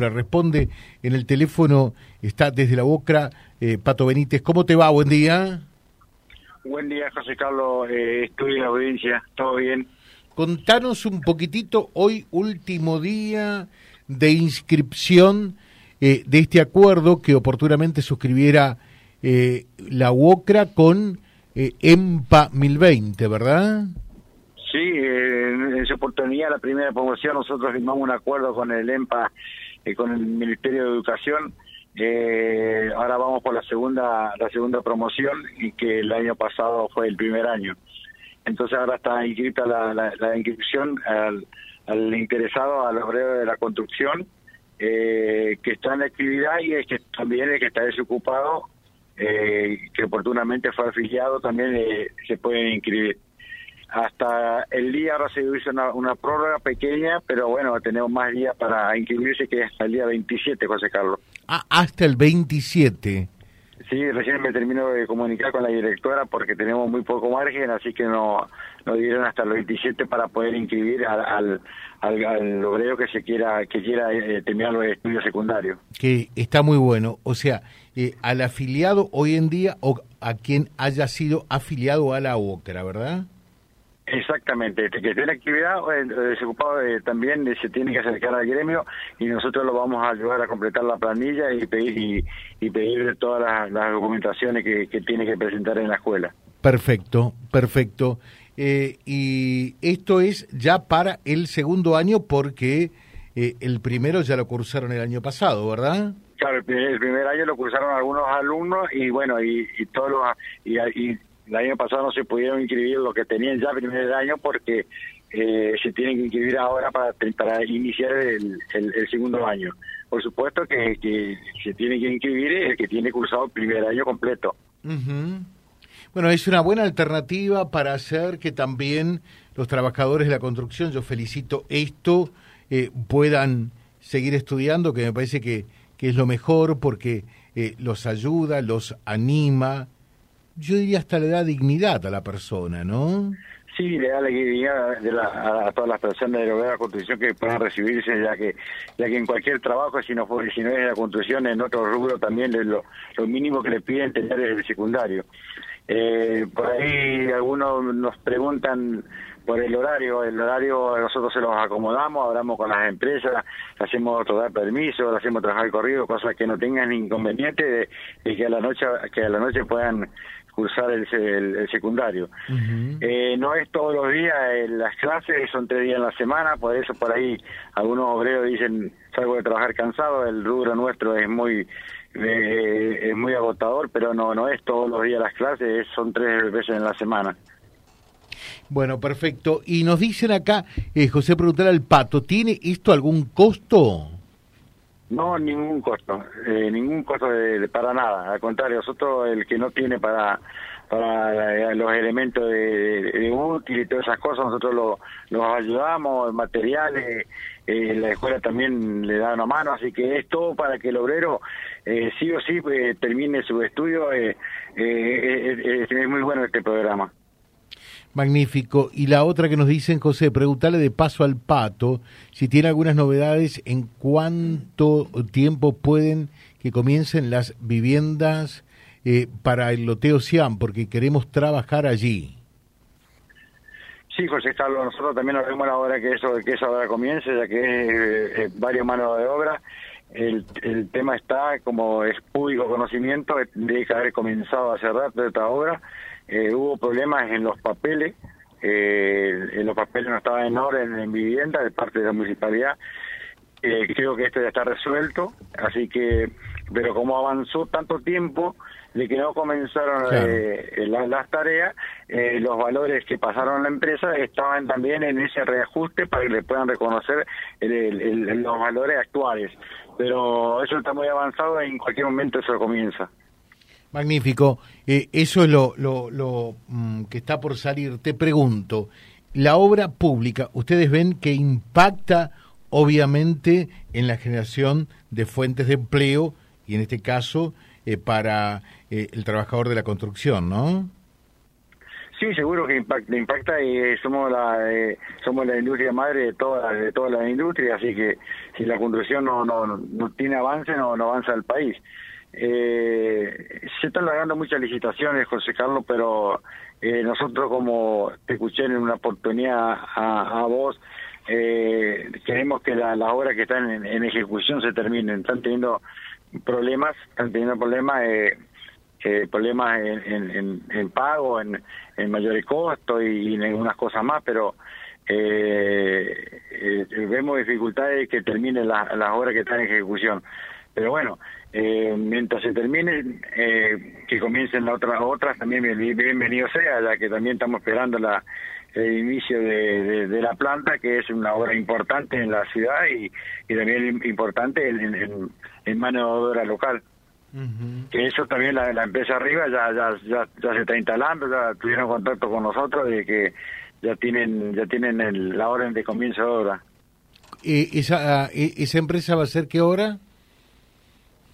responde en el teléfono, está desde la Bocra, eh, Pato Benítez. ¿Cómo te va? Buen día. Buen día, José Carlos. Eh, estoy en la audiencia. ¿Todo bien? Contanos un poquitito, hoy último día de inscripción eh, de este acuerdo que oportunamente suscribiera eh, la UOCRA con EMPA 1020, ¿verdad? Sí, en esa oportunidad, la primera promoción, nosotros firmamos un acuerdo con el EMPA, con el Ministerio de Educación. ahora vamos por la segunda la segunda promoción y que el año pasado fue el primer año. Entonces ahora está inscrita la, la, inscripción al, al, interesado, al obrero de la construcción, eh, que está en la actividad y es que también el que está desocupado, eh, que oportunamente fue afiliado, también eh, se puede inscribir. Hasta el día ahora se hizo una, una, prórroga pequeña, pero bueno, tenemos más días para inscribirse que hasta el día 27, José Carlos. Ah, hasta el 27. Sí, recién me termino de comunicar con la directora porque tenemos muy poco margen, así que no nos dieron hasta el 27 para poder inscribir al, al, obrero que se quiera que quiera eh, terminar los estudios secundarios. Que está muy bueno, o sea, eh, al afiliado hoy en día o a quien haya sido afiliado a la OCRA, ¿verdad? Exactamente, este, que esté en actividad, el desocupado eh, también se tiene que acercar al gremio y nosotros lo vamos a ayudar a completar la planilla y pedir y, pedir todas las, documentaciones que, tiene que presentar en la escuela. Perfecto, perfecto. Eh, y esto es ya para el segundo año porque eh, el primero ya lo cursaron el año pasado, ¿verdad? Claro, el primer, año lo cursaron algunos alumnos y bueno, y, y todos los, y, y el año pasado no se pudieron inscribir lo que tenían ya primer año porque eh, se tienen que inscribir ahora para, para iniciar el, segundo año. Por supuesto que, que, se tiene que inscribir el que tiene cursado el primer año completo. Bueno, es una buena alternativa para hacer que también los trabajadores de la construcción, yo felicito esto, eh, puedan seguir estudiando, que me parece que, que es lo mejor porque eh, los ayuda, los anima, yo diría hasta le da dignidad a la persona, ¿no? Sí, le da la dignidad a, todas las personas de la construcción que puedan recibirse, ya que ya que en cualquier trabajo, si no, si no es la construcción, en otro rubro también lo, lo mínimo que le piden tener es el secundario. Eh, por ahí algunos nos preguntan por el horario, el horario nosotros se los acomodamos, hablamos con las empresas, hacemos otorgar permiso, hacemos trabajar corrido, cosas que no tengan inconveniente de, que a la noche que a la noche puedan cursar el, el, secundario. eh, no es todos los días las clases, son tres días en la semana, por eso por ahí algunos obreros dicen salgo de trabajar cansado, el rubro nuestro es muy eh, es muy agotador, pero no no es todos los días las clases, son tres veces en la semana. Bueno, perfecto. Y nos dicen acá, eh, José preguntar al Pato, ¿tiene esto algún costo? No, ningún costo, eh, ningún costo de, para nada. Al contrario, nosotros el que no tiene para para eh, los elementos de, útil y todas esas cosas, nosotros lo, los ayudamos, materiales, eh, la escuela también le da una mano, así que es todo para que el obrero eh, sí o sí termine su estudio. es muy bueno este programa. Magnífico. Y la otra que nos dicen, José, preguntarle de paso al pato si tiene algunas novedades en cuánto tiempo pueden que comiencen las viviendas eh, para el loteo Siam, porque queremos trabajar allí. Sí, José Carlos, nosotros también nos vemos la hora que eso que esa hora comience, ya que es varias manos de obra. El, el tema está, como es público conocimiento, de que haber comenzado hace rato esta obra eh, hubo problemas en los papeles, eh, en los papeles no estaban en orden en vivienda de parte de la municipalidad. Eh, creo que esto ya está resuelto, así que, pero como avanzó tanto tiempo de que no comenzaron las tareas, los valores que pasaron a la empresa estaban también en ese reajuste para que le puedan reconocer los valores actuales. Pero eso está muy avanzado y en cualquier momento eso comienza. Magnífico. Eh, eso es lo, lo, mm, que está por salir. Te pregunto, la obra pública, ¿ustedes ven que impacta obviamente en la generación de fuentes de empleo y en este caso eh, para eh, el trabajador de la construcción, ¿no? Sí, seguro que impacta, impacta y somos la somos la industria madre de toda de toda la industria, así que si la construcción no no, no tiene avance no, no avanza el país. Eh, se están logrando muchas licitaciones, José Carlos, pero eh, nosotros como te escuché en una oportunidad a, a vos, eh, queremos que las obras que están en, ejecución se terminen. Están teniendo problemas, están teniendo problemas, eh, eh problemas en, en, pago, en, en, mayores costos y, en algunas cosas más, pero eh, eh, vemos dificultades que terminen las obras que están en ejecución. Pero bueno, eh, mientras se termine, eh, que comiencen las otras, otras también bienvenido sea, ya que también estamos esperando la, el inicio de, de, la planta, que es una obra importante en la ciudad y, y también importante en, en, mano de obra local. Que eso también la, la empresa arriba ya, ya, ya, ya se está instalando, ya tuvieron contacto con nosotros de que ya tienen ya tienen el, la orden de comienzo de obra. ¿Y esa, ah, ¿Esa empresa va a ser qué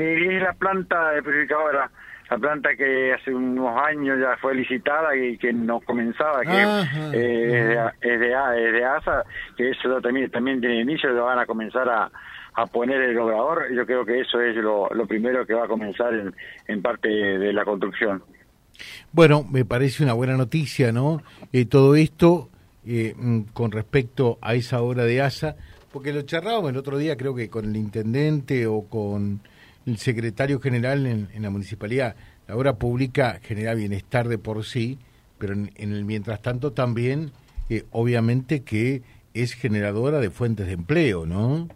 hora? es la planta de purificadora, la planta que hace unos años ya fue licitada y que no comenzaba, que eh, es, de, es, de, ASA, que eso también, también tiene inicio, lo van a comenzar a, a poner el obrador. Yo creo que eso es lo, lo primero que va a comenzar en, en parte de la construcción. Bueno, me parece una buena noticia, ¿no? Eh, todo esto eh, mm, con respecto a esa obra de ASA, porque lo charlábamos el otro día, creo que con el intendente o con el secretario general en, la municipalidad. La obra pública genera bienestar de por sí, pero en, el mientras tanto también, eh, obviamente que es generadora de fuentes de empleo, ¿no?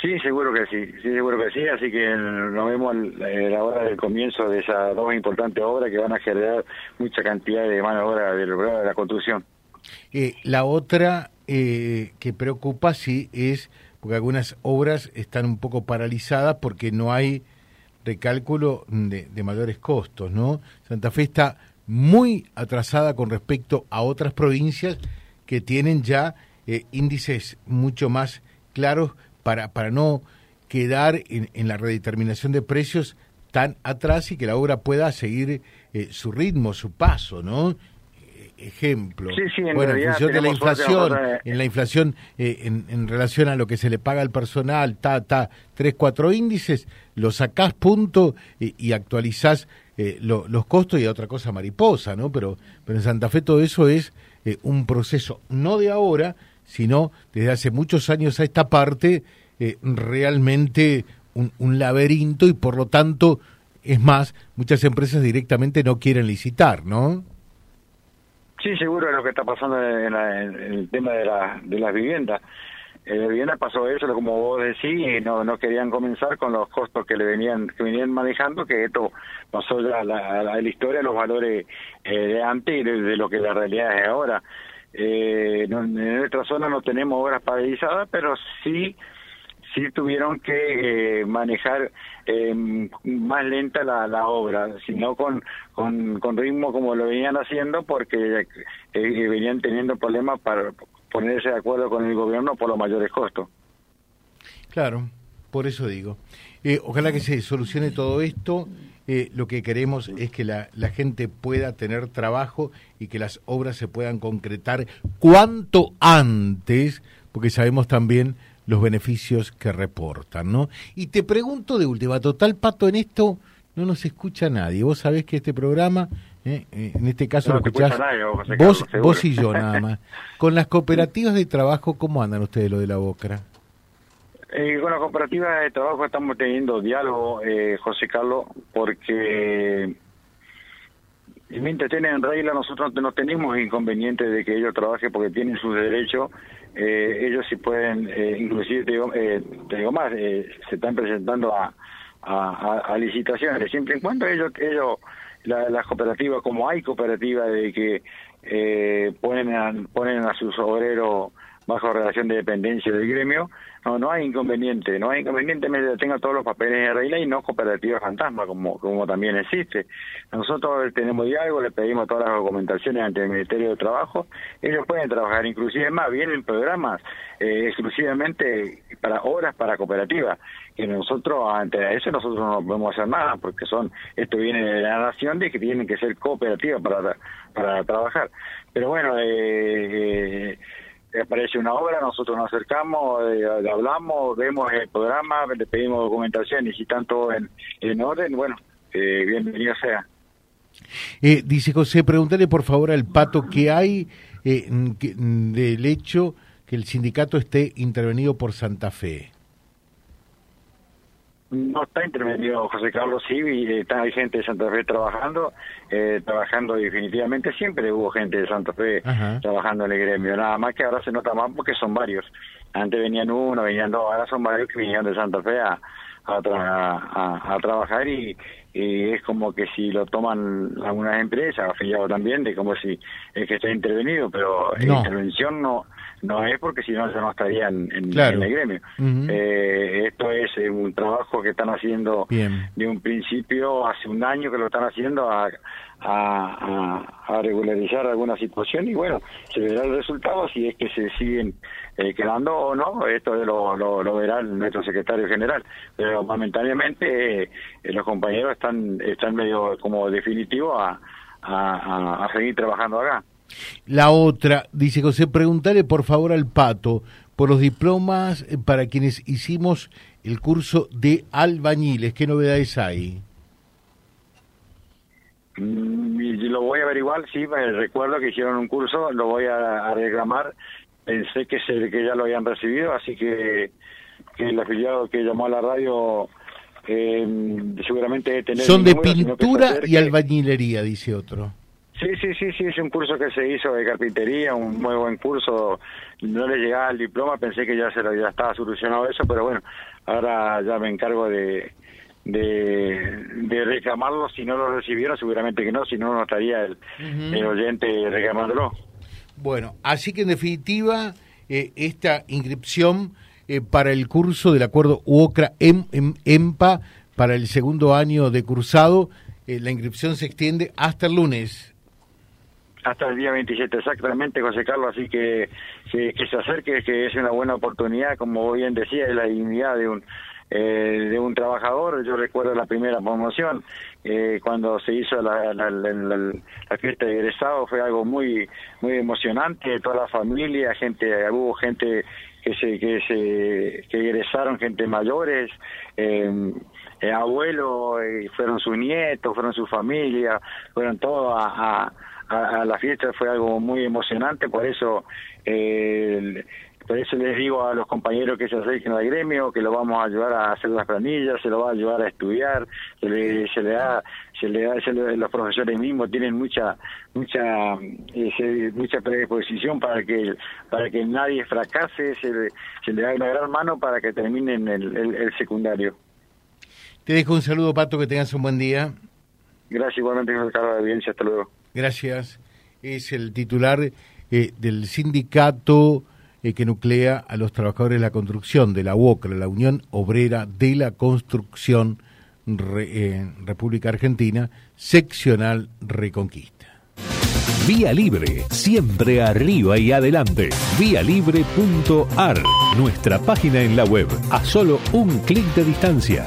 Sí, seguro que sí, sí, seguro que sí, así que nos vemos a la hora del comienzo de esas dos importantes obras que van a generar mucha cantidad de mano de obra de la construcción. Eh, la otra eh, que preocupa, sí, es porque algunas obras están un poco paralizadas porque no hay recálculo de, mayores costos, ¿no? Santa Fe está muy atrasada con respecto a otras provincias que tienen ya eh, índices mucho más claros para, para no quedar en, en, la redeterminación de precios tan atrás y que la obra pueda seguir eh, su ritmo, su paso, ¿no? Ejemplo. bueno, en función de la inflación, en la inflación eh, en, relación a lo que se le paga al personal, ta, ta, tres, cuatro índices, lo sacás punto y, actualizás eh, los costos y a otra cosa mariposa, ¿no? Pero, pero en Santa Fe todo eso es eh, un proceso, no de ahora, sino desde hace muchos años a esta parte, realmente un, un laberinto y por lo tanto, es más, muchas empresas directamente no quieren licitar, ¿no? Sí, seguro es lo que está pasando en, el tema de, la, de las viviendas. En la vivienda pasó eso, como vos decís, y no, no querían comenzar con los costos que le venían que venían manejando, que esto pasó ya a la, la, historia, los valores eh, de antes y de, lo que la realidad es ahora. Eh, en nuestra zona no tenemos obras paralizadas, pero sí sí tuvieron que eh, manejar eh, más lenta la, la obra, sino con, con, con ritmo como lo venían haciendo porque eh, venían teniendo problemas para ponerse de acuerdo con el gobierno por los mayores costos. Claro, por eso digo. ojalá que se solucione todo esto. lo que queremos es que la, la gente pueda tener trabajo y que las obras se puedan concretar cuanto antes, porque sabemos también los beneficios que reportan, ¿no? Y te pregunto de última, total pato, en esto no nos escucha nadie. Vos sabés que este programa, eh, eh, en este caso lo escuchás vos, vos y yo nada más. Con las cooperativas de trabajo, ¿cómo andan ustedes lo de la Bocra? Eh, con las cooperativas de trabajo estamos teniendo diálogo, eh, José Carlos, porque mientras tienen regla nosotros no tenemos inconveniente de que ellos trabajen porque tienen sus derechos. Eh, ellos sí pueden, eh, inclusive te digo, eh, más, eh, se están presentando a, a, licitaciones, siempre en cuando ellos, ellos las cooperativas, como hay cooperativas de que ponen, a, ponen a sus obreros bajo relación de dependencia del gremio, no, no hay inconveniente, no hay inconveniente mientras tenga todos los papeles en regla y no cooperativa fantasma, como, como también existe. Nosotros tenemos diálogo, le pedimos todas las documentaciones ante el Ministerio de Trabajo, ellos pueden trabajar, inclusive más, vienen programas eh, exclusivamente para horas para cooperativas, que nosotros, ante eso, nosotros no podemos hacer nada, porque son, esto viene de la nación de que tienen que ser cooperativas para, para trabajar. Pero bueno, eh, eh aparece una obra, nosotros nos acercamos, eh, hablamos, vemos el programa, le pedimos documentación y si están todos en, orden, bueno, eh, bienvenido sea. Eh, dice José, pregúntale por favor al Pato qué hay del hecho que el sindicato esté intervenido por Santa Fe. No está intervenido José Carlos sí, está, hay gente de Santa Fe trabajando, eh, trabajando definitivamente, siempre hubo gente de Santa Fe trabajando en el gremio, nada más que ahora se nota más porque son varios. Antes venían uno, venían dos, ahora son varios que vinieron de Santa Fe a, a, a, trabajar y, y, es como que si lo toman algunas empresas, afiliados también, de como si es que está intervenido, pero intervención no no es porque si no ya no estarían en, el gremio. eh, esto es un trabajo que están haciendo de un principio, hace un año que lo están haciendo a, a, a, regularizar alguna situación y bueno, se verá el resultado si es que se siguen eh, quedando o no, esto lo, lo, lo, verá nuestro secretario general, pero momentáneamente eh, los compañeros están, están medio como definitivo a, a, a seguir trabajando acá. La otra, dice José, preguntarle por favor al Pato por los diplomas eh, para quienes hicimos el curso de albañiles. ¿Qué novedades hay? Mm, lo voy a averiguar, sí, recuerdo que hicieron un curso, lo voy a, reclamar. Pensé que, se, que ya lo habían recibido, así que, el afiliado que llamó a la radio eh, seguramente tener... Son de pintura y albañilería, dice otro. Sí, sí, sí, es un curso que se hizo de carpintería, un muy buen curso. No le llegaba el diploma, pensé que ya se lo, ya estaba solucionado eso, pero bueno, ahora ya me encargo de, de, reclamarlo. Si no lo recibieron, seguramente que no, si no, no estaría el, el oyente reclamándolo. Bueno, así que en definitiva, eh, esta inscripción eh, para el curso del acuerdo UOCRA-EMPA para el segundo año de cursado, eh, la inscripción se extiende hasta el lunes hasta el día 27 exactamente, José Carlos, así que, que, se acerque, que es una buena oportunidad, como bien decía, es la dignidad de un eh, de un trabajador. Yo recuerdo la primera promoción, eh, cuando se hizo la, la, fiesta de egresado, fue algo muy muy emocionante, toda la familia, gente, hubo gente que se que se que egresaron, gente mayores, eh, eh abuelos, fueron sus nietos, fueron su familia, fueron todos a, la fiesta fue algo muy emocionante, por eso eh, por eso les digo a los compañeros que se acerquen al gremio que lo vamos a ayudar a hacer las planillas, se lo va a ayudar a estudiar, se le, se le da, se le da, los profesores mismos tienen mucha, mucha, eh, mucha predisposición para que, para que nadie fracase, se le, se le da una gran mano para que terminen el, el, secundario. Te dejo un saludo, Pato, que tengas un buen día. Gracias, igualmente, Carlos de Audiencia, hasta luego. Gracias. Es el titular eh, del sindicato eh, que nuclea a los trabajadores de la construcción, de la UOCRA, la Unión Obrera de la Construcción eh, República Argentina, seccional Reconquista. Vía Libre, siempre arriba y adelante. Vialibre.ar, nuestra página en la web, a solo un clic de distancia